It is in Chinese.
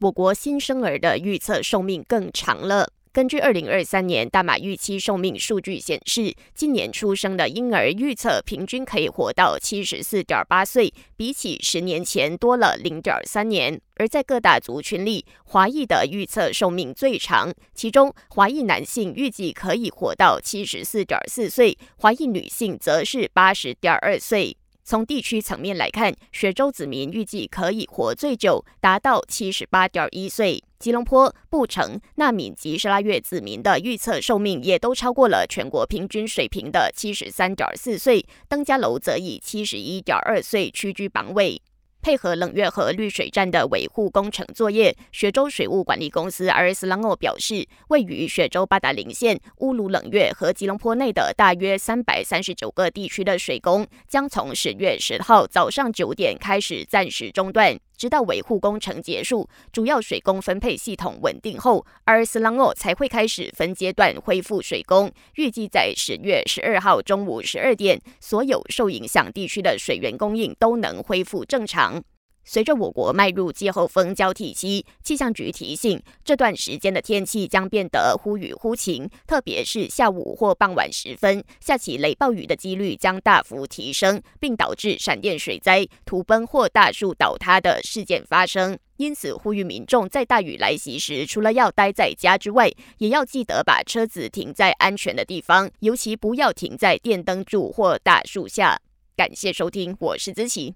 我国新生儿的预测寿命更长了。根据二零二三年大马预期寿命数据显示，今年出生的婴儿预测平均可以活到七十四点八岁，比起十年前多了零点三年。而在各大族群里，华裔的预测寿命最长，其中华裔男性预计可以活到七十四点四岁，华裔女性则是八十点二岁。从地区层面来看，雪州子民预计可以活最久，达到七十八点一岁；吉隆坡、布城、纳敏及沙拉越子民的预测寿命也都超过了全国平均水平的七十三点四岁，登嘉楼则以七十一点二岁屈居榜尾。配合冷月河绿水站的维护工程作业，雪州水务管理公司 RSLANO 表示，位于雪州八达岭县、乌鲁冷月和吉隆坡内的大约三百三十九个地区的水工，将从十月十号早上九点开始暂时中断。直到维护工程结束，主要水工分配系统稳定后，阿斯朗奥才会开始分阶段恢复水工。预计在十月十二号中午十二点，所有受影响地区的水源供应都能恢复正常。随着我国迈入季候风交替期，气象局提醒，这段时间的天气将变得忽雨忽晴，特别是下午或傍晚时分，下起雷暴雨的几率将大幅提升，并导致闪电水灾、土崩或大树倒塌的事件发生。因此，呼吁民众在大雨来袭时，除了要待在家之外，也要记得把车子停在安全的地方，尤其不要停在电灯柱或大树下。感谢收听，我是子琪。